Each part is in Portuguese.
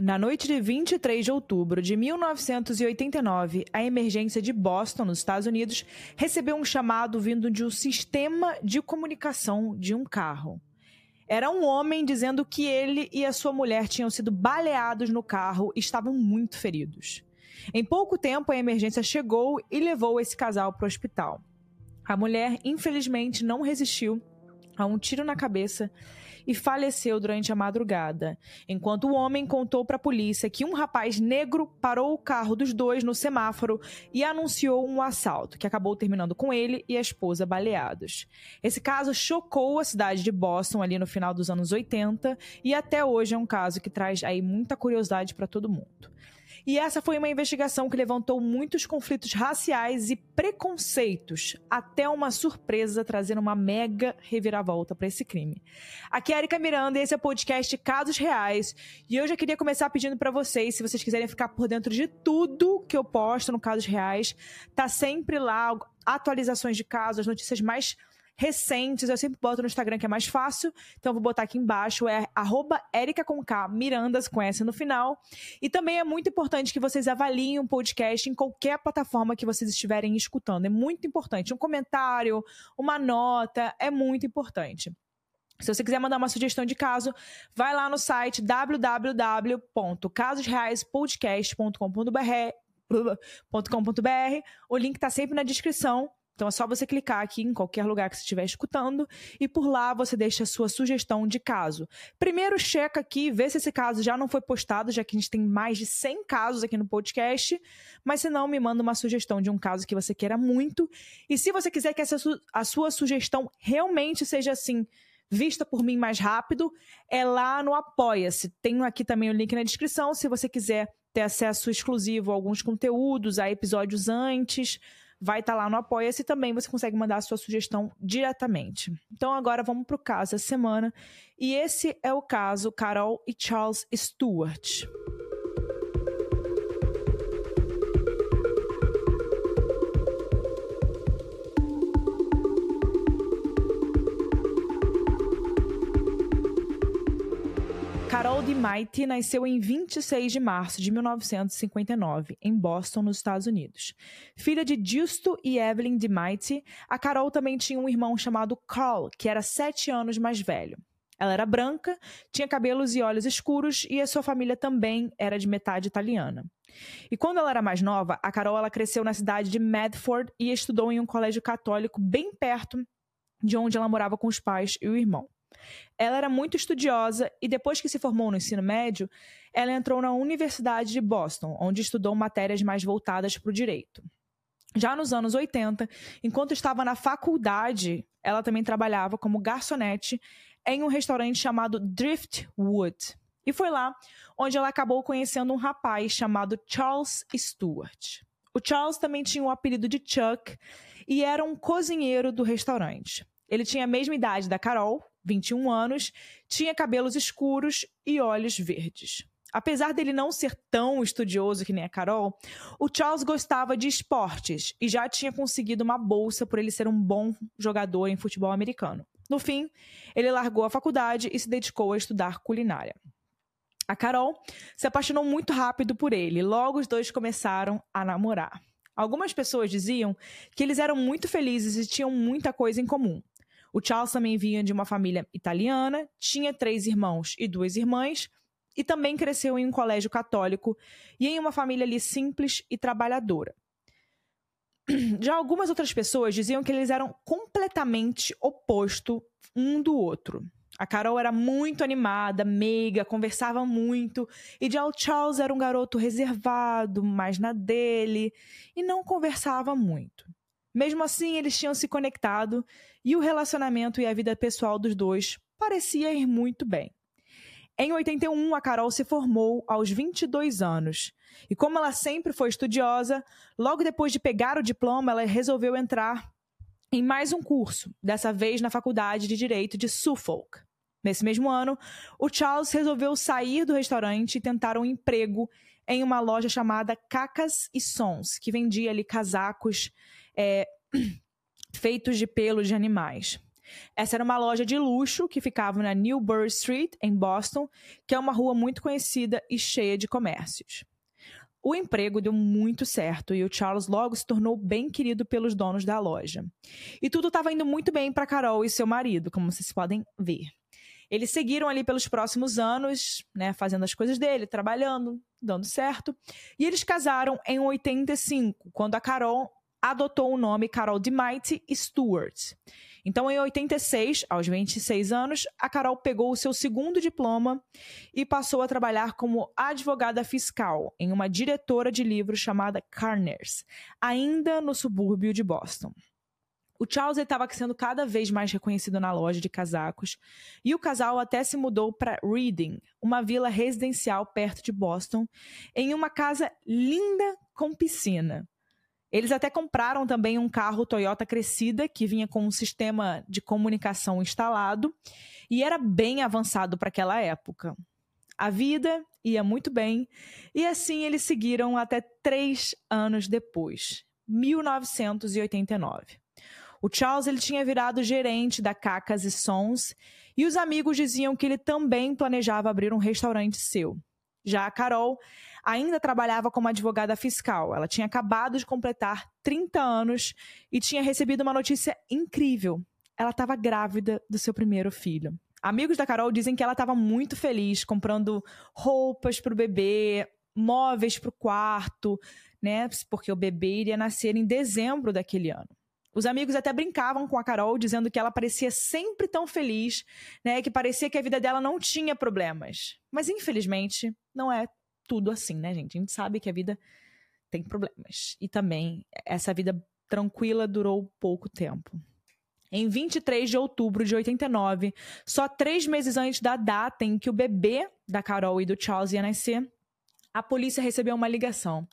Na noite de 23 de outubro de 1989, a emergência de Boston, nos Estados Unidos, recebeu um chamado vindo de um sistema de comunicação de um carro. Era um homem dizendo que ele e a sua mulher tinham sido baleados no carro e estavam muito feridos. Em pouco tempo, a emergência chegou e levou esse casal para o hospital. A mulher, infelizmente, não resistiu a um tiro na cabeça e faleceu durante a madrugada, enquanto o homem contou para a polícia que um rapaz negro parou o carro dos dois no semáforo e anunciou um assalto, que acabou terminando com ele e a esposa baleados. Esse caso chocou a cidade de Boston ali no final dos anos 80 e até hoje é um caso que traz aí muita curiosidade para todo mundo. E essa foi uma investigação que levantou muitos conflitos raciais e preconceitos, até uma surpresa trazendo uma mega reviravolta para esse crime. Aqui é Erika Miranda e esse é o podcast Casos Reais. E eu já queria começar pedindo para vocês, se vocês quiserem ficar por dentro de tudo que eu posto no Casos Reais, tá sempre lá atualizações de casos, notícias mais recentes, eu sempre boto no Instagram que é mais fácil, então vou botar aqui embaixo, é arroba Erica com K, Mirandas com S no final. E também é muito importante que vocês avaliem o um podcast em qualquer plataforma que vocês estiverem escutando. É muito importante. Um comentário, uma nota, é muito importante. Se você quiser mandar uma sugestão de caso, vai lá no site www.casosreaispodcast.com.br. O link está sempre na descrição. Então é só você clicar aqui em qualquer lugar que você estiver escutando e por lá você deixa a sua sugestão de caso. Primeiro checa aqui, vê se esse caso já não foi postado, já que a gente tem mais de 100 casos aqui no podcast, mas se não, me manda uma sugestão de um caso que você queira muito. E se você quiser que essa a sua sugestão realmente seja assim, vista por mim mais rápido, é lá no Apoia-se. Tenho aqui também o link na descrição, se você quiser ter acesso exclusivo a alguns conteúdos, a episódios antes, vai estar tá lá no Apoia-se também você consegue mandar a sua sugestão diretamente. Então agora vamos para o caso da semana. E esse é o caso Carol e Charles Stewart. DeMaite nasceu em 26 de março de 1959, em Boston, nos Estados Unidos. Filha de Justo e Evelyn DeMaite, a Carol também tinha um irmão chamado Carl, que era sete anos mais velho. Ela era branca, tinha cabelos e olhos escuros e a sua família também era de metade italiana. E quando ela era mais nova, a Carol ela cresceu na cidade de Medford e estudou em um colégio católico bem perto de onde ela morava com os pais e o irmão. Ela era muito estudiosa e depois que se formou no ensino médio, ela entrou na Universidade de Boston, onde estudou matérias mais voltadas para o direito. Já nos anos 80, enquanto estava na faculdade, ela também trabalhava como garçonete em um restaurante chamado Driftwood. E foi lá onde ela acabou conhecendo um rapaz chamado Charles Stewart. O Charles também tinha o apelido de Chuck e era um cozinheiro do restaurante. Ele tinha a mesma idade da Carol, 21 anos, tinha cabelos escuros e olhos verdes. Apesar dele não ser tão estudioso que nem a Carol, o Charles gostava de esportes e já tinha conseguido uma bolsa por ele ser um bom jogador em futebol americano. No fim, ele largou a faculdade e se dedicou a estudar culinária. A Carol se apaixonou muito rápido por ele, logo os dois começaram a namorar. Algumas pessoas diziam que eles eram muito felizes e tinham muita coisa em comum. O Charles também vinha de uma família italiana, tinha três irmãos e duas irmãs, e também cresceu em um colégio católico e em uma família ali simples e trabalhadora. Já algumas outras pessoas diziam que eles eram completamente oposto um do outro. A Carol era muito animada, meiga, conversava muito, e já o Charles era um garoto reservado, mais na dele, e não conversava muito. Mesmo assim, eles tinham se conectado e o relacionamento e a vida pessoal dos dois parecia ir muito bem. Em 81, a Carol se formou aos 22 anos. E como ela sempre foi estudiosa, logo depois de pegar o diploma, ela resolveu entrar em mais um curso, dessa vez na Faculdade de Direito de Suffolk. Nesse mesmo ano, o Charles resolveu sair do restaurante e tentar um emprego em uma loja chamada Cacas e Sons, que vendia ali casacos é, feitos de pelos de animais. Essa era uma loja de luxo que ficava na Newbury Street, em Boston, que é uma rua muito conhecida e cheia de comércios. O emprego deu muito certo e o Charles logo se tornou bem querido pelos donos da loja. E tudo estava indo muito bem para Carol e seu marido, como vocês podem ver. Eles seguiram ali pelos próximos anos, né, fazendo as coisas dele, trabalhando, dando certo. E eles casaram em 85, quando a Carol adotou o nome Carol DeMighty Stewart. Então, em 86, aos 26 anos, a Carol pegou o seu segundo diploma e passou a trabalhar como advogada fiscal em uma diretora de livros chamada Carners, ainda no subúrbio de Boston. O Charles estava sendo cada vez mais reconhecido na loja de casacos e o casal até se mudou para Reading, uma vila residencial perto de Boston, em uma casa linda com piscina. Eles até compraram também um carro Toyota Crescida que vinha com um sistema de comunicação instalado e era bem avançado para aquela época. A vida ia muito bem e assim eles seguiram até três anos depois, 1989. O Charles ele tinha virado gerente da Cacas e Sons e os amigos diziam que ele também planejava abrir um restaurante seu. Já a Carol ainda trabalhava como advogada fiscal. Ela tinha acabado de completar 30 anos e tinha recebido uma notícia incrível. Ela estava grávida do seu primeiro filho. Amigos da Carol dizem que ela estava muito feliz comprando roupas para o bebê, móveis para o quarto, né? Porque o bebê iria nascer em dezembro daquele ano. Os amigos até brincavam com a Carol, dizendo que ela parecia sempre tão feliz, né? Que parecia que a vida dela não tinha problemas. Mas infelizmente, não é tudo assim, né, gente? A gente sabe que a vida tem problemas. E também essa vida tranquila durou pouco tempo. Em 23 de outubro de 89, só três meses antes da data em que o bebê da Carol e do Charles ia nascer, a polícia recebeu uma ligação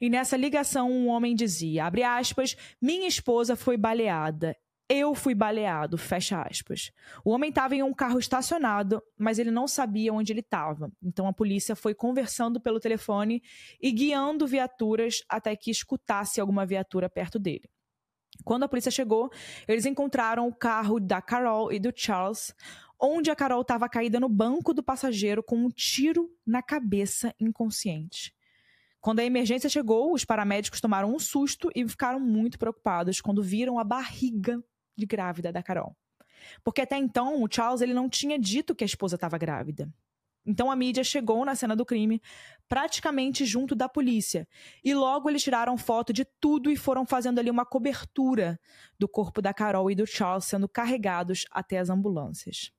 e nessa ligação, um homem dizia, abre aspas, minha esposa foi baleada. Eu fui baleado, fecha aspas. O homem estava em um carro estacionado, mas ele não sabia onde ele estava. Então a polícia foi conversando pelo telefone e guiando viaturas até que escutasse alguma viatura perto dele. Quando a polícia chegou, eles encontraram o carro da Carol e do Charles, onde a Carol estava caída no banco do passageiro com um tiro na cabeça, inconsciente. Quando a emergência chegou, os paramédicos tomaram um susto e ficaram muito preocupados quando viram a barriga de grávida da Carol. Porque até então o Charles ele não tinha dito que a esposa estava grávida. Então a mídia chegou na cena do crime praticamente junto da polícia. E logo eles tiraram foto de tudo e foram fazendo ali uma cobertura do corpo da Carol e do Charles sendo carregados até as ambulâncias.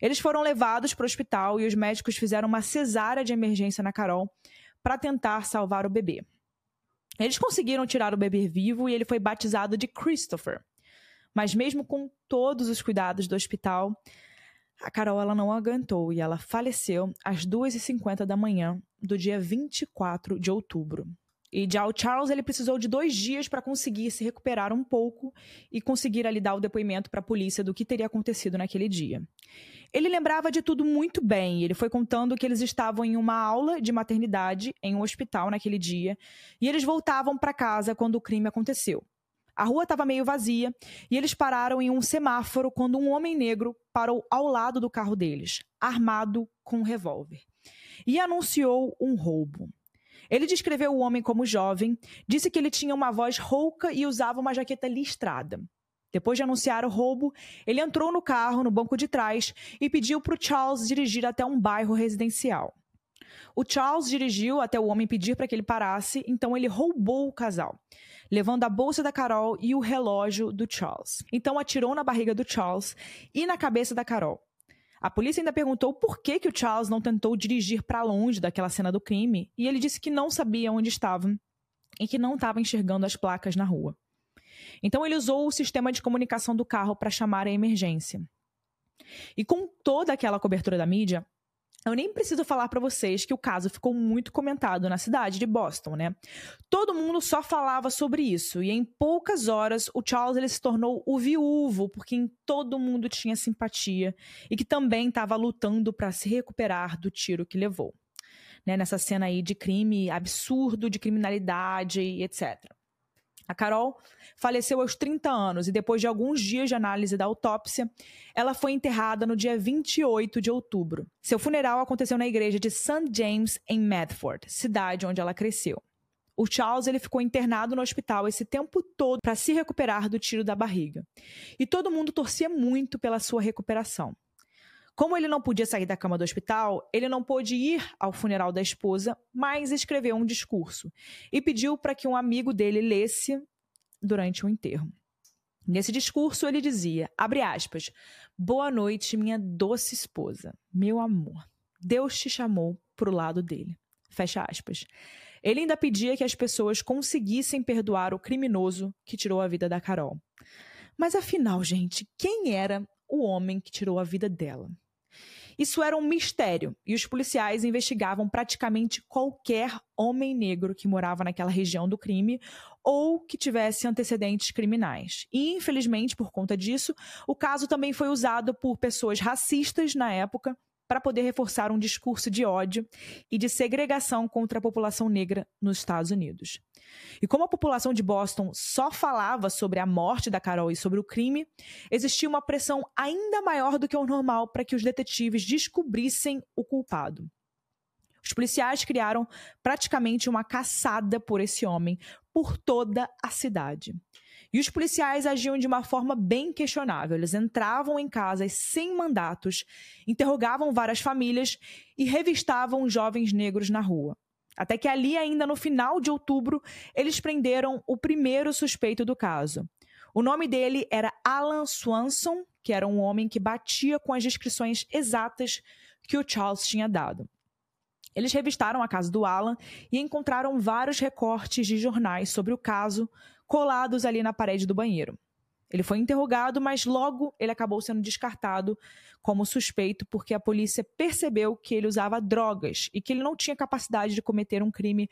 Eles foram levados para o hospital e os médicos fizeram uma cesárea de emergência na Carol para tentar salvar o bebê. Eles conseguiram tirar o bebê vivo e ele foi batizado de Christopher. Mas mesmo com todos os cuidados do hospital, a Carol ela não aguentou e ela faleceu às 2h50 da manhã do dia 24 de outubro. E já o Charles ele precisou de dois dias para conseguir se recuperar um pouco e conseguir ali dar o depoimento para a polícia do que teria acontecido naquele dia. Ele lembrava de tudo muito bem. Ele foi contando que eles estavam em uma aula de maternidade em um hospital naquele dia e eles voltavam para casa quando o crime aconteceu. A rua estava meio vazia e eles pararam em um semáforo quando um homem negro parou ao lado do carro deles, armado com um revólver, e anunciou um roubo. Ele descreveu o homem como jovem, disse que ele tinha uma voz rouca e usava uma jaqueta listrada. Depois de anunciar o roubo, ele entrou no carro, no banco de trás, e pediu para o Charles dirigir até um bairro residencial. O Charles dirigiu até o homem pedir para que ele parasse, então ele roubou o casal, levando a bolsa da Carol e o relógio do Charles. Então atirou na barriga do Charles e na cabeça da Carol. A polícia ainda perguntou por que, que o Charles não tentou dirigir para longe daquela cena do crime, e ele disse que não sabia onde estavam e que não estava enxergando as placas na rua. Então ele usou o sistema de comunicação do carro para chamar a emergência. E com toda aquela cobertura da mídia, Eu nem preciso falar para vocês que o caso ficou muito comentado na cidade de Boston, né? Todo mundo só falava sobre isso e em poucas horas o Charles ele se tornou o viúvo por quem todo mundo tinha simpatia e que também estava lutando para se recuperar do tiro que levou. Né, nessa cena aí de crime absurdo, de criminalidade e etc. A Carol faleceu aos 30 anos e depois de alguns dias de análise da autópsia, ela foi enterrada no dia 28 de outubro. Seu funeral aconteceu na igreja de St. James em Medford, cidade onde ela cresceu. O Charles ele ficou internado no hospital esse tempo todo para se recuperar do tiro da barriga. E todo mundo torcia muito pela sua recuperação. Como ele não podia sair da cama do hospital, ele não pôde ir ao funeral da esposa, mas escreveu um discurso e pediu para que um amigo dele lesse durante o enterro. Nesse discurso ele dizia, abre aspas, Boa noite, minha doce esposa, meu amor. Deus te chamou para o lado dele. Fecha aspas. Ele ainda pedia que as pessoas conseguissem perdoar o criminoso que tirou a vida da Carol. Mas afinal, gente, quem era o homem que tirou a vida dela? Isso era um mistério e os policiais investigavam praticamente qualquer homem negro que morava naquela região do crime ou que tivesse antecedentes criminais. E, infelizmente, por conta disso, o caso também foi usado por pessoas racistas na época para poder reforçar um discurso de ódio e de segregação contra a população negra nos Estados Unidos. E como a população de Boston só falava sobre a morte da Carol e sobre o crime, existia uma pressão ainda maior do que o normal para que os detetives descobrissem o culpado. Os policiais criaram praticamente uma caçada por esse homem por toda a cidade. E os policiais agiam de uma forma bem questionável. Eles entravam em casas sem mandatos, interrogavam várias famílias e revistavam jovens negros na rua. Até que ali, ainda no final de outubro, eles prenderam o primeiro suspeito do caso. O nome dele era Alan Swanson, que era um homem que batia com as descrições exatas que o Charles tinha dado. Eles revistaram a casa do Alan e encontraram vários recortes de jornais sobre o caso colados ali na parede do banheiro. Ele foi interrogado, mas logo ele acabou sendo descartado como suspeito porque a polícia percebeu que ele usava drogas e que ele não tinha capacidade de cometer um crime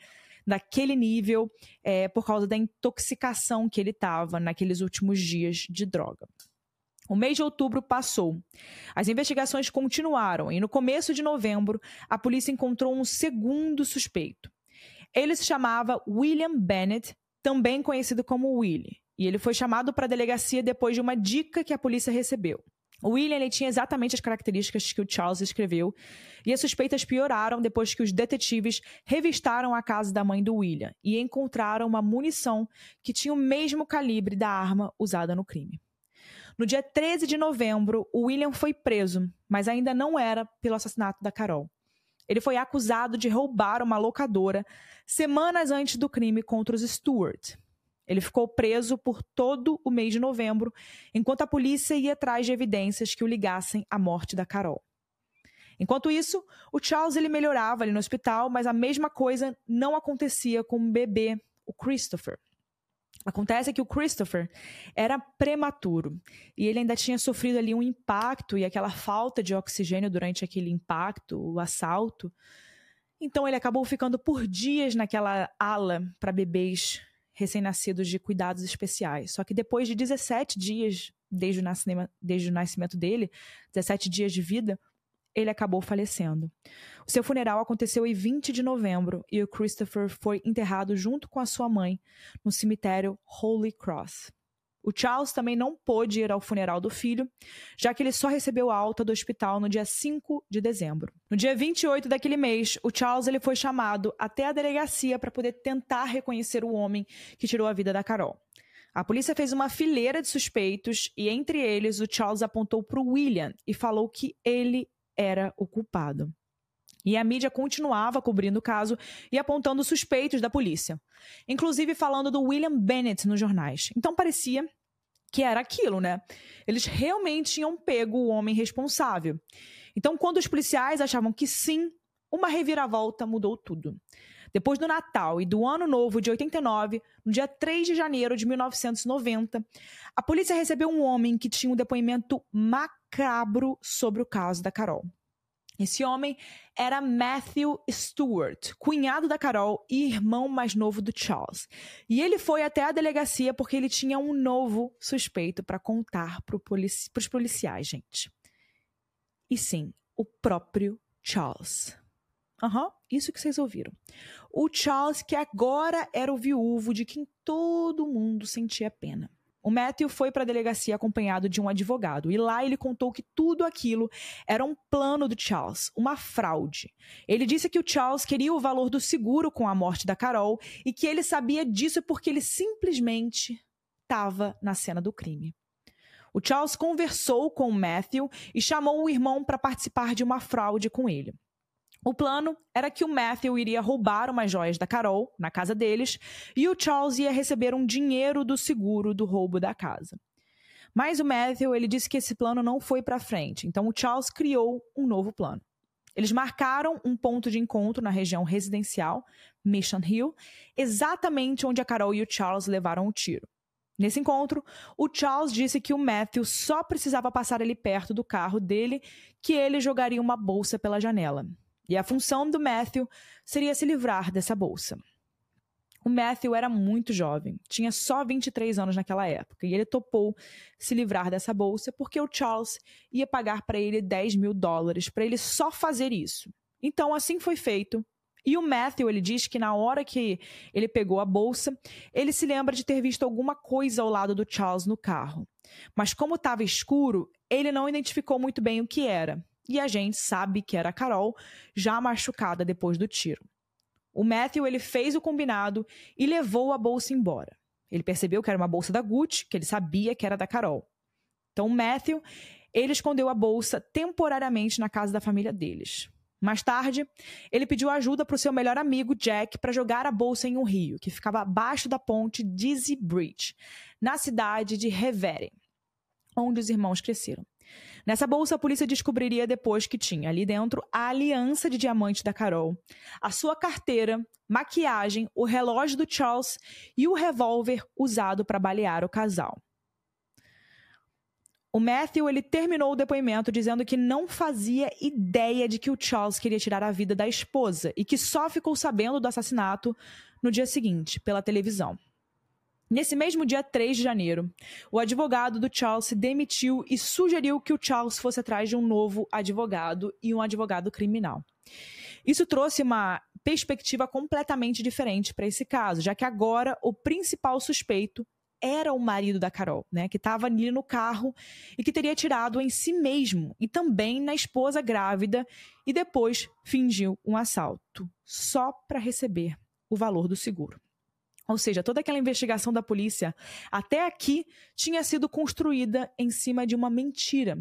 daquele nível é, por causa da intoxicação que ele estava naqueles últimos dias de droga. O mês de outubro passou. As investigações continuaram e no começo de novembro a polícia encontrou um segundo suspeito. Ele se chamava William Bennett, também conhecido como Willie e ele foi chamado para a delegacia depois de uma dica que a polícia recebeu. O William ele tinha exatamente as características que o Charles escreveu, e as suspeitas pioraram depois que os detetives revistaram a casa da mãe do William e encontraram uma munição que tinha o mesmo calibre da arma usada no crime. No dia 13 de novembro, o William foi preso, mas ainda não era pelo assassinato da Carol. Ele foi acusado de roubar uma locadora semanas antes do crime contra os Stewart. Ele ficou preso por todo o mês de novembro, enquanto a polícia ia atrás de evidências que o ligassem à morte da Carol. Enquanto isso, o Charles ele melhorava ali no hospital, mas a mesma coisa não acontecia com o bebê, o Christopher. Acontece que o Christopher era prematuro e ele ainda tinha sofrido ali um impacto e aquela falta de oxigênio durante aquele impacto, o assalto. Então ele acabou ficando por dias naquela ala para bebês recém-nascidos de cuidados especiais. Só que depois de 17 dias desde o, nascimento, desde o nascimento dele, 17 dias de vida, ele acabou falecendo. O seu funeral aconteceu em 20 de novembro e o Christopher foi enterrado junto com a sua mãe no cemitério Holy Cross. O Charles também não pôde ir ao funeral do filho, já que ele só recebeu alta do hospital no dia 5 de dezembro. No dia 28 daquele mês, o Charles ele foi chamado até a delegacia para poder tentar reconhecer o homem que tirou a vida da Carol. A polícia fez uma fileira de suspeitos e, entre eles, o Charles apontou para o William e falou que ele era o culpado. E a mídia continuava cobrindo o caso e apontando suspeitos da polícia, inclusive falando do William Bennett nos jornais. Então parecia que era aquilo, né? Eles realmente tinham pego o homem responsável. Então, quando os policiais achavam que sim, uma reviravolta mudou tudo. Depois do Natal e do Ano Novo de 89, no dia 3 de janeiro de 1990, a polícia recebeu um homem que tinha um depoimento macabro sobre o caso da Carol. Esse homem era Matthew Stewart, cunhado da Carol e irmão mais novo do Charles. E ele foi até a delegacia porque ele tinha um novo suspeito para contar para polici os policiais, gente. E sim, o próprio Charles. Aham, uhum, isso que vocês ouviram. O Charles, que agora era o viúvo de quem todo mundo sentia pena. O Matthew foi para a delegacia acompanhado de um advogado e lá ele contou que tudo aquilo era um plano do Charles, uma fraude. Ele disse que o Charles queria o valor do seguro com a morte da Carol e que ele sabia disso porque ele simplesmente estava na cena do crime. O Charles conversou com o Matthew e chamou o irmão para participar de uma fraude com ele. O plano era que o Matthew iria roubar umas joias da Carol na casa deles e o Charles ia receber um dinheiro do seguro do roubo da casa. Mas o Matthew ele disse que esse plano não foi para frente, então o Charles criou um novo plano. Eles marcaram um ponto de encontro na região residencial, Mission Hill, exatamente onde a Carol e o Charles levaram o tiro. Nesse encontro, o Charles disse que o Matthew só precisava passar ali perto do carro dele que ele jogaria uma bolsa pela janela. E a função do Matthew seria se livrar dessa bolsa. O Matthew era muito jovem, tinha só 23 anos naquela época, e ele topou se livrar dessa bolsa porque o Charles ia pagar para ele 10 mil dólares para ele só fazer isso. Então, assim foi feito. E o Matthew, ele diz que na hora que ele pegou a bolsa, ele se lembra de ter visto alguma coisa ao lado do Charles no carro. Mas como estava escuro, ele não identificou muito bem o que era e a gente sabe que era a Carol, já machucada depois do tiro. O Matthew ele fez o combinado e levou a bolsa embora. Ele percebeu que era uma bolsa da Gucci, que ele sabia que era da Carol. Então o Matthew ele escondeu a bolsa temporariamente na casa da família deles. Mais tarde, ele pediu ajuda para o seu melhor amigo Jack para jogar a bolsa em um rio que ficava abaixo da ponte Dizzy Bridge, na cidade de Revere, onde os irmãos cresceram. Nessa bolsa, a polícia descobriria depois que tinha ali dentro a aliança de diamante da Carol, a sua carteira, maquiagem, o relógio do Charles e o revólver usado para balear o casal. O Matthew ele terminou o depoimento dizendo que não fazia ideia de que o Charles queria tirar a vida da esposa e que só ficou sabendo do assassinato no dia seguinte, pela televisão. Nesse mesmo dia 3 de janeiro, o advogado do Charles se demitiu e sugeriu que o Charles fosse atrás de um novo advogado e um advogado criminal. Isso trouxe uma perspectiva completamente diferente para esse caso, já que agora o principal suspeito era o marido da Carol, né, que estava ali no carro e que teria tirado em si mesmo e também na esposa grávida e depois fingiu um assalto só para receber o valor do seguro. Ou seja, toda aquela investigação da polícia até aqui tinha sido construída em cima de uma mentira.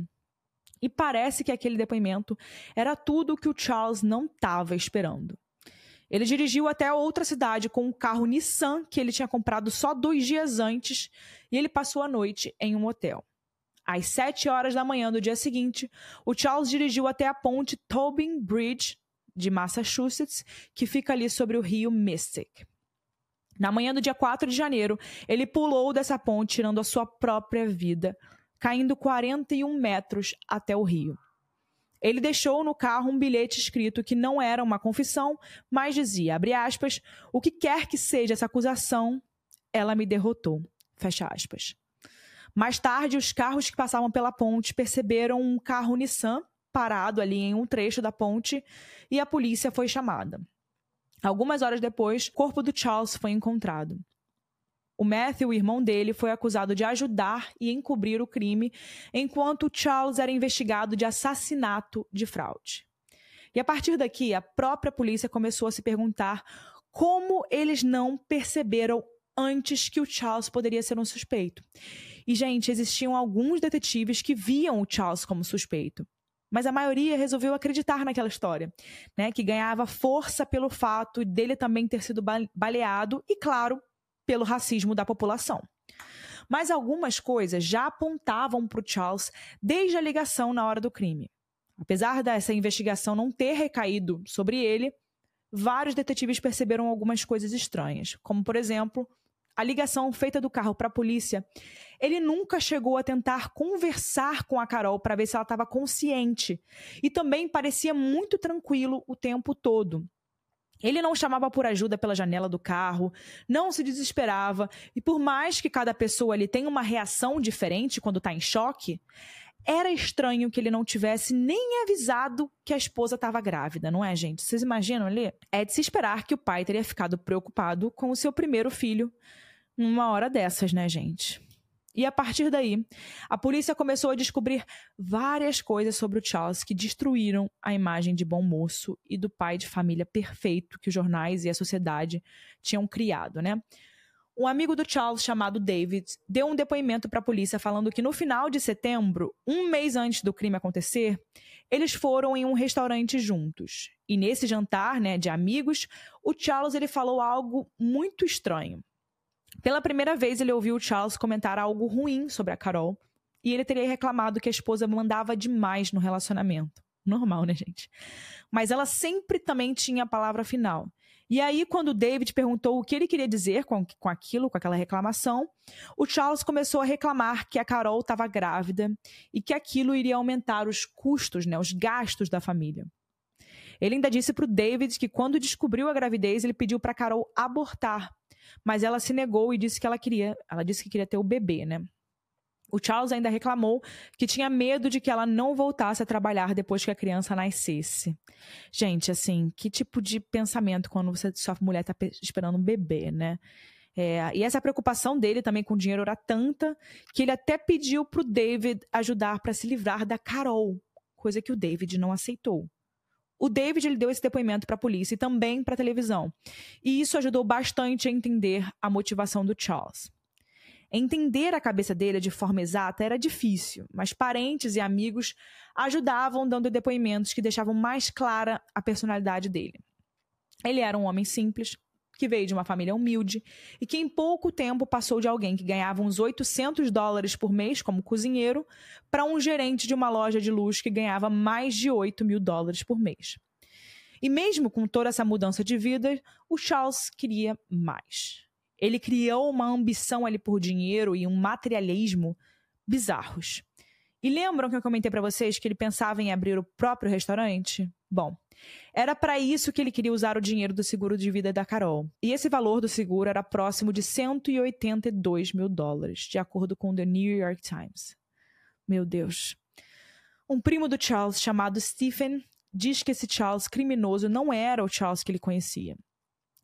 E parece que aquele depoimento era tudo o que o Charles não estava esperando. Ele dirigiu até outra cidade com um carro Nissan que ele tinha comprado só dois dias antes e ele passou a noite em um hotel. Às sete horas da manhã do dia seguinte, o Charles dirigiu até a ponte Tobin Bridge de Massachusetts, que fica ali sobre o rio Mystic. Na manhã do dia 4 de janeiro, ele pulou dessa ponte, tirando a sua própria vida, caindo 41 metros até o rio. Ele deixou no carro um bilhete escrito que não era uma confissão, mas dizia, abre aspas, o que quer que seja essa acusação, ela me derrotou. Fecha aspas. Mais tarde, os carros que passavam pela ponte perceberam um carro Nissan parado ali em um trecho da ponte e a polícia foi chamada. Algumas horas depois, o corpo do Charles foi encontrado. O Matthew, irmão dele, foi acusado de ajudar e encobrir o crime, enquanto Charles era investigado de assassinato de fraude. E a partir daqui, a própria polícia começou a se perguntar como eles não perceberam antes que o Charles poderia ser um suspeito. E, gente, existiam alguns detetives que viam o Charles como suspeito mas a maioria resolveu acreditar naquela história, né? Que ganhava força pelo fato dele também ter sido baleado e, claro, pelo racismo da população. Mas algumas coisas já apontavam para o Charles desde a ligação na hora do crime. Apesar dessa investigação não ter recaído sobre ele, vários detetives perceberam algumas coisas estranhas, como, por exemplo, a ligação feita do carro para a polícia, ele nunca chegou a tentar conversar com a Carol para ver se ela estava consciente. E também parecia muito tranquilo o tempo todo. Ele não chamava por ajuda pela janela do carro, não se desesperava, e por mais que cada pessoa ali tenha uma reação diferente quando está em choque, era estranho que ele não tivesse nem avisado que a esposa estava grávida, não é, gente? Vocês imaginam ali? É de se esperar que o pai teria ficado preocupado com o seu primeiro filho numa hora dessas, né, gente? E a partir daí, a polícia começou a descobrir várias coisas sobre o Charles que destruíram a imagem de bom moço e do pai de família perfeito que os jornais e a sociedade tinham criado, né? Um amigo do Charles, chamado David, deu um depoimento para a polícia falando que no final de setembro, um mês antes do crime acontecer, eles foram em um restaurante juntos. E nesse jantar, né, de amigos, o Charles ele falou algo muito estranho. Pela primeira vez, ele ouviu o Charles comentar algo ruim sobre a Carol, e ele teria reclamado que a esposa mandava demais no relacionamento. Normal, né, gente? Mas ela sempre também tinha a palavra final. E aí, quando o David perguntou o que ele queria dizer com, com aquilo, com aquela reclamação, o Charles começou a reclamar que a Carol estava grávida e que aquilo iria aumentar os custos, né, os gastos da família. Ele ainda disse para o David que quando descobriu a gravidez, ele pediu para Carol abortar, mas ela se negou e disse que ela queria, ela disse que queria ter o bebê, né? O Charles ainda reclamou que tinha medo de que ela não voltasse a trabalhar depois que a criança nascesse. Gente, assim, que tipo de pensamento quando você, sua mulher está esperando um bebê, né? É, e essa preocupação dele também com o dinheiro era tanta que ele até pediu para o David ajudar para se livrar da Carol, coisa que o David não aceitou. O David ele deu esse depoimento para a polícia e também para a televisão. E isso ajudou bastante a entender a motivação do Charles. Entender a cabeça dele de forma exata era difícil, mas parentes e amigos ajudavam dando depoimentos que deixavam mais clara a personalidade dele. Ele era um homem simples, que veio de uma família humilde e que em pouco tempo passou de alguém que ganhava uns 800 dólares por mês como cozinheiro para um gerente de uma loja de luxo que ganhava mais de 8 mil dólares por mês. E mesmo com toda essa mudança de vida, o Charles queria mais. Ele criou uma ambição ali por dinheiro e um materialismo bizarros. E lembram que eu comentei para vocês que ele pensava em abrir o próprio restaurante? Bom, era para isso que ele queria usar o dinheiro do seguro de vida da Carol. E esse valor do seguro era próximo de 182 mil dólares, de acordo com o The New York Times. Meu Deus. Um primo do Charles, chamado Stephen, diz que esse Charles criminoso não era o Charles que ele conhecia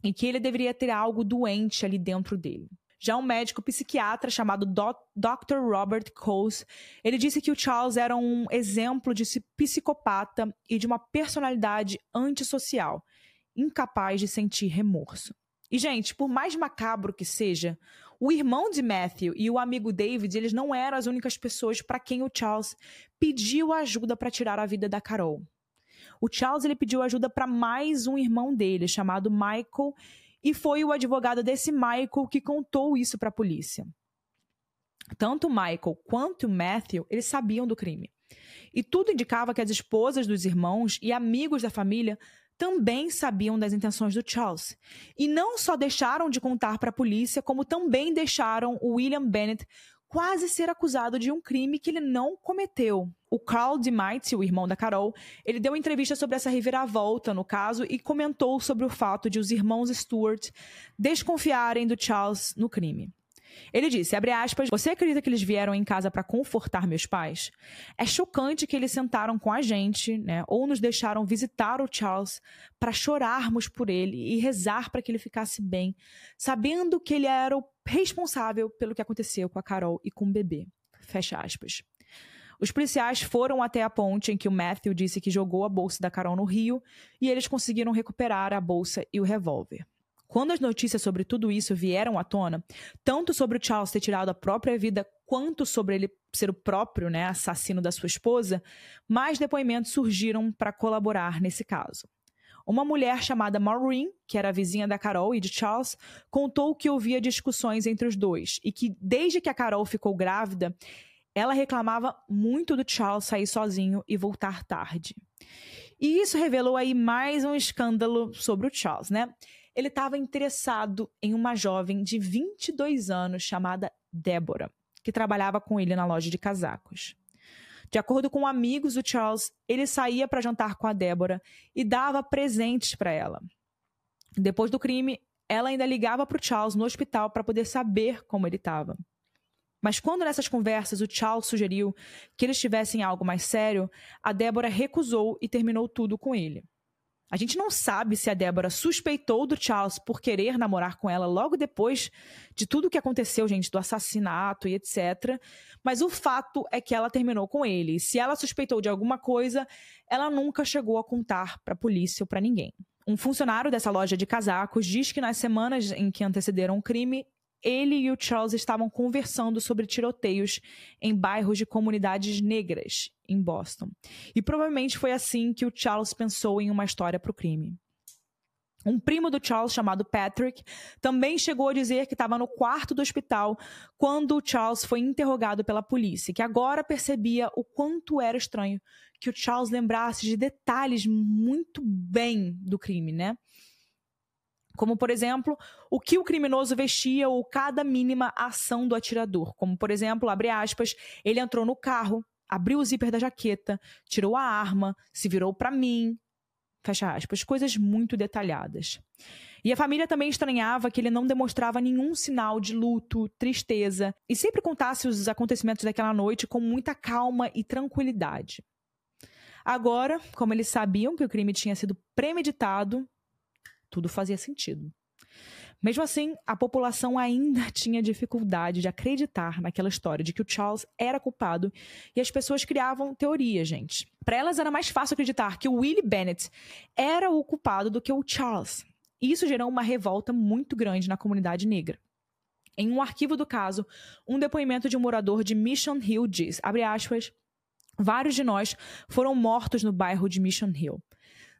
e que ele deveria ter algo doente ali dentro dele. Já um médico psiquiatra chamado Dr. Robert Coase, ele disse que o Charles era um exemplo de psicopata e de uma personalidade antissocial, incapaz de sentir remorso. E, gente, por mais macabro que seja, o irmão de Matthew e o amigo David, eles não eram as únicas pessoas para quem o Charles pediu ajuda para tirar a vida da Carol. O Charles ele pediu ajuda para mais um irmão dele, chamado Michael, e foi o advogado desse Michael que contou isso para a polícia. Tanto Michael quanto Matthew, eles sabiam do crime. E tudo indicava que as esposas dos irmãos e amigos da família também sabiam das intenções do Charles. E não só deixaram de contar para a polícia, como também deixaram o William Bennett quase ser acusado de um crime que ele não cometeu. O Carl DeMite, o irmão da Carol, ele deu uma entrevista sobre essa reviravolta no caso e comentou sobre o fato de os irmãos Stewart desconfiarem do Charles no crime. Ele disse, abre aspas, você acredita que eles vieram em casa para confortar meus pais? É chocante que eles sentaram com a gente, né, ou nos deixaram visitar o Charles para chorarmos por ele e rezar para que ele ficasse bem, sabendo que ele era o responsável pelo que aconteceu com a Carol e com o bebê. Fecha aspas. Os policiais foram até a ponte em que o Matthew disse que jogou a bolsa da Carol no rio e eles conseguiram recuperar a bolsa e o revólver. Quando as notícias sobre tudo isso vieram à tona, tanto sobre o Charles ter tirado a própria vida, quanto sobre ele ser o próprio né, assassino da sua esposa, mais depoimentos surgiram para colaborar nesse caso. Uma mulher chamada Maureen, que era vizinha da Carol e de Charles, contou que ouvia discussões entre os dois e que, desde que a Carol ficou grávida, ela reclamava muito do Charles sair sozinho e voltar tarde. E isso revelou aí mais um escândalo sobre o Charles, né? Ele estava interessado em uma jovem de 22 anos chamada Débora, que trabalhava com ele na loja de casacos. De acordo com amigos do Charles, ele saía para jantar com a Débora e dava presentes para ela. Depois do crime, ela ainda ligava para o Charles no hospital para poder saber como ele estava. Mas quando nessas conversas o Charles sugeriu que eles tivessem algo mais sério, a Débora recusou e terminou tudo com ele. A gente não sabe se a Débora suspeitou do Charles por querer namorar com ela logo depois de tudo o que aconteceu, gente, do assassinato e etc. Mas o fato é que ela terminou com ele. E se ela suspeitou de alguma coisa, ela nunca chegou a contar para a polícia ou para ninguém. Um funcionário dessa loja de casacos diz que nas semanas em que antecederam o crime, ele e o Charles estavam conversando sobre tiroteios em bairros de comunidades negras em Boston. E provavelmente foi assim que o Charles pensou em uma história para o crime. Um primo do Charles, chamado Patrick, também chegou a dizer que estava no quarto do hospital quando o Charles foi interrogado pela polícia, que agora percebia o quanto era estranho que o Charles lembrasse de detalhes muito bem do crime, né? Como, por exemplo, o que o criminoso vestia ou cada mínima ação do atirador. Como, por exemplo, abre aspas, ele entrou no carro, abriu o zíper da jaqueta, tirou a arma, se virou para mim. Fecha aspas, coisas muito detalhadas. E a família também estranhava que ele não demonstrava nenhum sinal de luto, tristeza e sempre contasse os acontecimentos daquela noite com muita calma e tranquilidade. Agora, como eles sabiam que o crime tinha sido premeditado, tudo fazia sentido. Mesmo assim, a população ainda tinha dificuldade de acreditar naquela história de que o Charles era culpado e as pessoas criavam teorias, gente. Para elas era mais fácil acreditar que o Willie Bennett era o culpado do que o Charles. Isso gerou uma revolta muito grande na comunidade negra. Em um arquivo do caso, um depoimento de um morador de Mission Hill diz, aspas, vários de nós foram mortos no bairro de Mission Hill.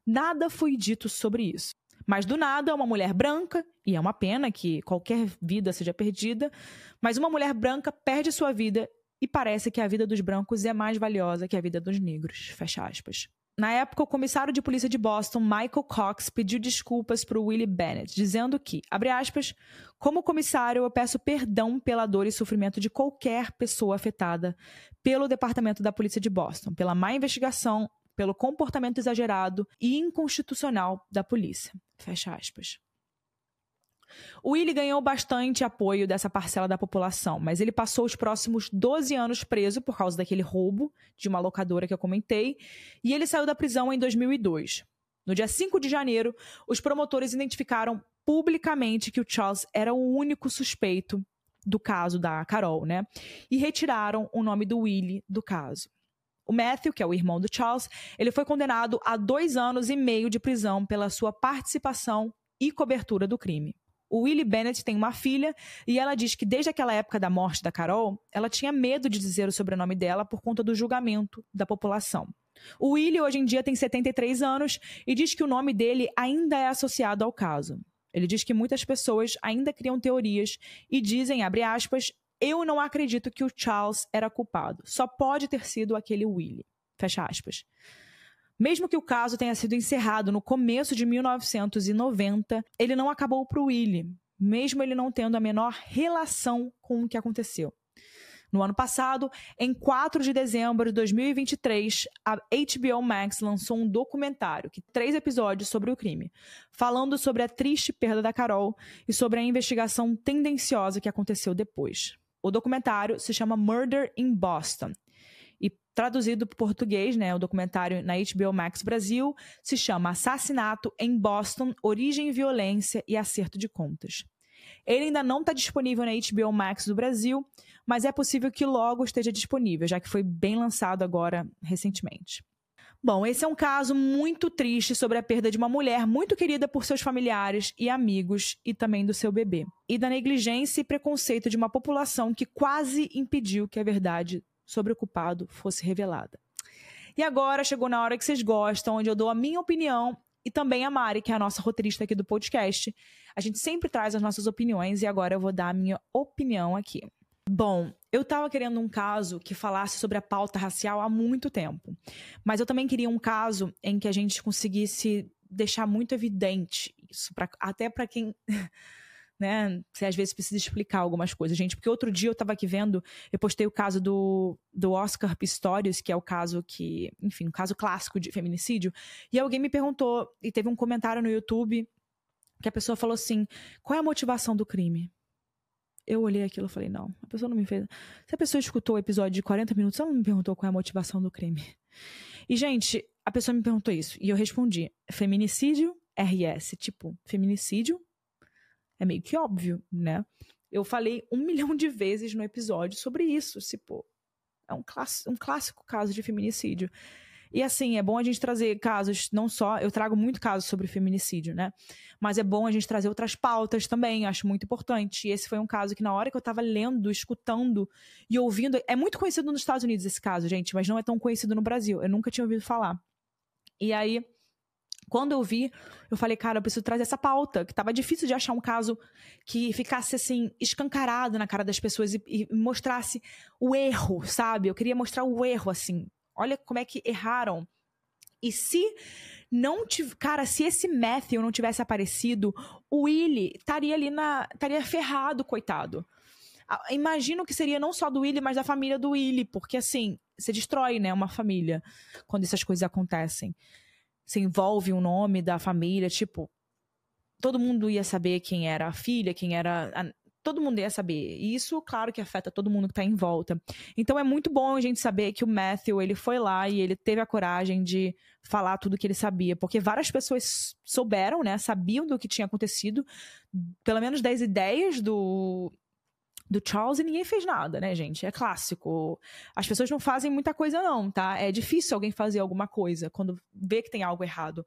Nada foi dito sobre isso. Mas do nada, uma mulher branca, e é uma pena que qualquer vida seja perdida, mas uma mulher branca perde sua vida e parece que a vida dos brancos é mais valiosa que a vida dos negros. Fecha aspas. Na época, o comissário de polícia de Boston, Michael Cox, pediu desculpas para o Willie Bennett, dizendo que, abre aspas, como comissário, eu peço perdão pela dor e sofrimento de qualquer pessoa afetada pelo Departamento da Polícia de Boston, pela má investigação pelo comportamento exagerado e inconstitucional da polícia. Fecha aspas. O Willie ganhou bastante apoio dessa parcela da população, mas ele passou os próximos 12 anos preso por causa daquele roubo de uma locadora que eu comentei, e ele saiu da prisão em 2002. No dia 5 de janeiro, os promotores identificaram publicamente que o Charles era o único suspeito do caso da Carol, né? E retiraram o nome do Willie do caso. O Matthew, que é o irmão do Charles, ele foi condenado a dois anos e meio de prisão pela sua participação e cobertura do crime. O Willie Bennett tem uma filha e ela diz que desde aquela época da morte da Carol, ela tinha medo de dizer o sobrenome dela por conta do julgamento da população. O Willie hoje em dia tem 73 anos e diz que o nome dele ainda é associado ao caso. Ele diz que muitas pessoas ainda criam teorias e dizem, abre aspas, eu não acredito que o Charles era culpado. Só pode ter sido aquele Willie. Fecha aspas. Mesmo que o caso tenha sido encerrado no começo de 1990, ele não acabou para o Willie, mesmo ele não tendo a menor relação com o que aconteceu. No ano passado, em 4 de dezembro de 2023, a HBO Max lançou um documentário, que três episódios sobre o crime, falando sobre a triste perda da Carol e sobre a investigação tendenciosa que aconteceu depois. O documentário se chama Murder in Boston. E traduzido para português, né, o documentário na HBO Max Brasil se chama Assassinato em Boston: Origem, Violência e Acerto de Contas. Ele ainda não está disponível na HBO Max do Brasil, mas é possível que logo esteja disponível, já que foi bem lançado agora recentemente. Bom, esse é um caso muito triste sobre a perda de uma mulher muito querida por seus familiares e amigos e também do seu bebê. E da negligência e preconceito de uma população que quase impediu que a verdade sobre o culpado fosse revelada. E agora chegou na hora que vocês gostam, onde eu dou a minha opinião e também a Mari, que é a nossa roteirista aqui do podcast. A gente sempre traz as nossas opiniões e agora eu vou dar a minha opinião aqui. Bom, eu estava querendo um caso que falasse sobre a pauta racial há muito tempo, mas eu também queria um caso em que a gente conseguisse deixar muito evidente isso, pra, até para quem né? Você às vezes precisa explicar algumas coisas, gente. Porque outro dia eu tava aqui vendo, eu postei o caso do, do Oscar Pistorius, que é o caso que, enfim, um caso clássico de feminicídio. E alguém me perguntou, e teve um comentário no YouTube, que a pessoa falou assim: qual é a motivação do crime? Eu olhei aquilo e falei, não, a pessoa não me fez. Se a pessoa escutou o episódio de 40 minutos, ela não me perguntou qual é a motivação do crime. E, gente, a pessoa me perguntou isso. E eu respondi: feminicídio, RS. Tipo, feminicídio, é meio que óbvio, né? Eu falei um milhão de vezes no episódio sobre isso. Tipo, é um, um clássico caso de feminicídio. E assim, é bom a gente trazer casos, não só. Eu trago muito casos sobre feminicídio, né? Mas é bom a gente trazer outras pautas também, acho muito importante. E esse foi um caso que, na hora que eu tava lendo, escutando e ouvindo. É muito conhecido nos Estados Unidos esse caso, gente, mas não é tão conhecido no Brasil. Eu nunca tinha ouvido falar. E aí quando eu vi, eu falei, cara, eu preciso trazer essa pauta, que tava difícil de achar um caso que ficasse assim, escancarado na cara das pessoas e, e mostrasse o erro, sabe? Eu queria mostrar o erro, assim. Olha como é que erraram. E se não tivesse. Cara, se esse Matthew não tivesse aparecido, o Willy estaria ali na. estaria ferrado, coitado. Imagino que seria não só do Willy, mas da família do Willy, porque assim, você destrói, né, uma família quando essas coisas acontecem se envolve o nome da família, tipo, todo mundo ia saber quem era a filha, quem era. Todo mundo ia saber. E isso, claro, que afeta todo mundo que tá em volta. Então é muito bom a gente saber que o Matthew, ele foi lá e ele teve a coragem de falar tudo que ele sabia. Porque várias pessoas souberam, né? Sabiam do que tinha acontecido. Pelo menos 10 ideias do, do Charles e ninguém fez nada, né, gente? É clássico. As pessoas não fazem muita coisa, não, tá? É difícil alguém fazer alguma coisa quando vê que tem algo errado.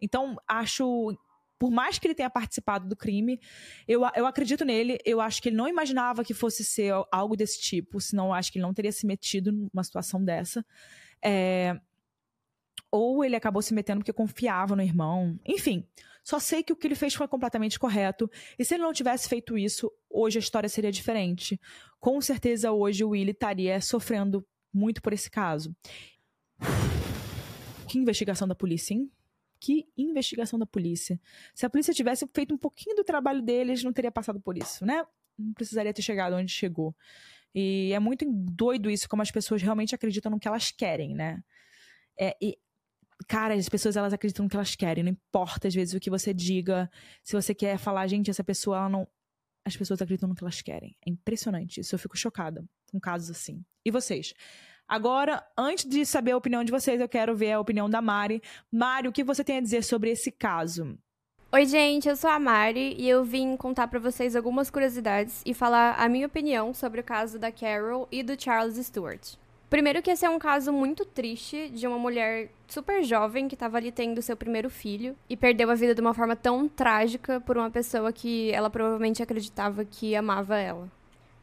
Então, acho. Por mais que ele tenha participado do crime, eu, eu acredito nele. Eu acho que ele não imaginava que fosse ser algo desse tipo, senão eu acho que ele não teria se metido numa situação dessa. É... Ou ele acabou se metendo porque confiava no irmão. Enfim, só sei que o que ele fez foi completamente correto. E se ele não tivesse feito isso, hoje a história seria diferente. Com certeza hoje o Willie estaria sofrendo muito por esse caso. Que investigação da polícia, hein? Que investigação da polícia. Se a polícia tivesse feito um pouquinho do trabalho deles, não teria passado por isso, né? Não precisaria ter chegado onde chegou. E é muito doido isso, como as pessoas realmente acreditam no que elas querem, né? É, e cara, as pessoas elas acreditam no que elas querem, não importa às vezes o que você diga. Se você quer falar, gente, essa pessoa ela não as pessoas acreditam no que elas querem. É impressionante isso, eu fico chocada com casos assim. E vocês? Agora, antes de saber a opinião de vocês, eu quero ver a opinião da Mari. Mari, o que você tem a dizer sobre esse caso? Oi, gente, eu sou a Mari e eu vim contar para vocês algumas curiosidades e falar a minha opinião sobre o caso da Carol e do Charles Stewart. Primeiro que esse é um caso muito triste de uma mulher super jovem que estava ali tendo seu primeiro filho e perdeu a vida de uma forma tão trágica por uma pessoa que ela provavelmente acreditava que amava ela.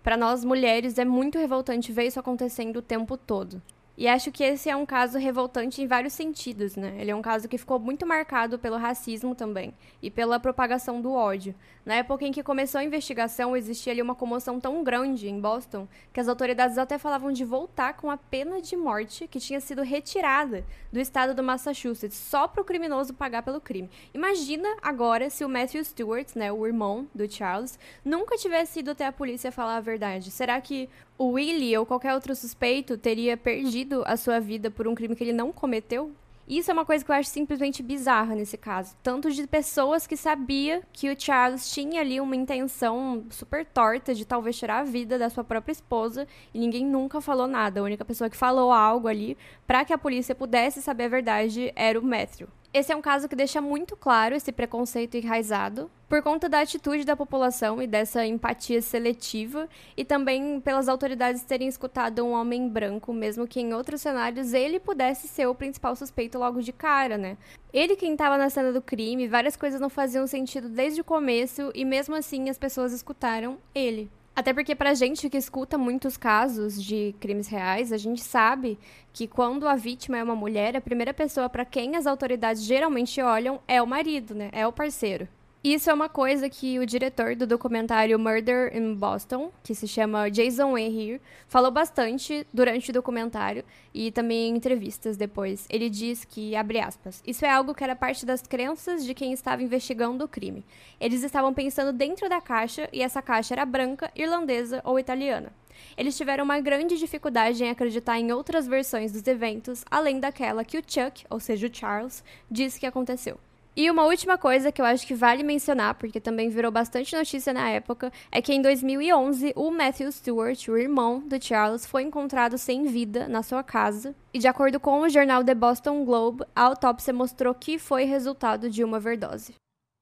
Para nós mulheres é muito revoltante ver isso acontecendo o tempo todo. E acho que esse é um caso revoltante em vários sentidos, né? Ele é um caso que ficou muito marcado pelo racismo também e pela propagação do ódio. Na época em que começou a investigação, existia ali uma comoção tão grande em Boston que as autoridades até falavam de voltar com a pena de morte que tinha sido retirada do estado do Massachusetts só para o criminoso pagar pelo crime. Imagina agora se o Matthew Stewart, né, o irmão do Charles, nunca tivesse ido até a polícia falar a verdade. Será que o Willie ou qualquer outro suspeito teria perdido a sua vida por um crime que ele não cometeu? Isso é uma coisa que eu acho simplesmente bizarra nesse caso. Tanto de pessoas que sabia que o Charles tinha ali uma intenção super torta de talvez tirar a vida da sua própria esposa e ninguém nunca falou nada. A única pessoa que falou algo ali para que a polícia pudesse saber a verdade era o Matthew. Esse é um caso que deixa muito claro esse preconceito enraizado, por conta da atitude da população e dessa empatia seletiva, e também pelas autoridades terem escutado um homem branco, mesmo que em outros cenários ele pudesse ser o principal suspeito logo de cara, né? Ele quem estava na cena do crime, várias coisas não faziam sentido desde o começo, e mesmo assim as pessoas escutaram ele. Até porque pra gente que escuta muitos casos de crimes reais, a gente sabe que quando a vítima é uma mulher, a primeira pessoa para quem as autoridades geralmente olham é o marido, né? É o parceiro. Isso é uma coisa que o diretor do documentário Murder in Boston, que se chama Jason Weir, falou bastante durante o documentário e também em entrevistas depois. Ele diz que, abre aspas, isso é algo que era parte das crenças de quem estava investigando o crime. Eles estavam pensando dentro da caixa e essa caixa era branca, irlandesa ou italiana. Eles tiveram uma grande dificuldade em acreditar em outras versões dos eventos, além daquela que o Chuck, ou seja, o Charles, disse que aconteceu. E uma última coisa que eu acho que vale mencionar, porque também virou bastante notícia na época, é que em 2011 o Matthew Stewart, o irmão do Charles, foi encontrado sem vida na sua casa. E de acordo com o jornal The Boston Globe, a autópsia mostrou que foi resultado de uma overdose.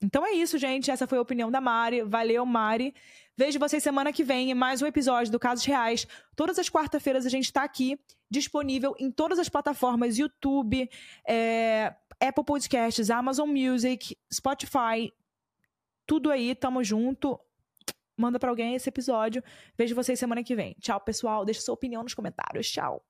Então é isso, gente. Essa foi a opinião da Mari. Valeu, Mari. Vejo vocês semana que vem em mais um episódio do Casos Reais. Todas as quarta-feiras a gente está aqui, disponível em todas as plataformas: YouTube, é, Apple Podcasts, Amazon Music, Spotify. Tudo aí, tamo junto. Manda para alguém esse episódio. Vejo vocês semana que vem. Tchau, pessoal. Deixa sua opinião nos comentários. Tchau.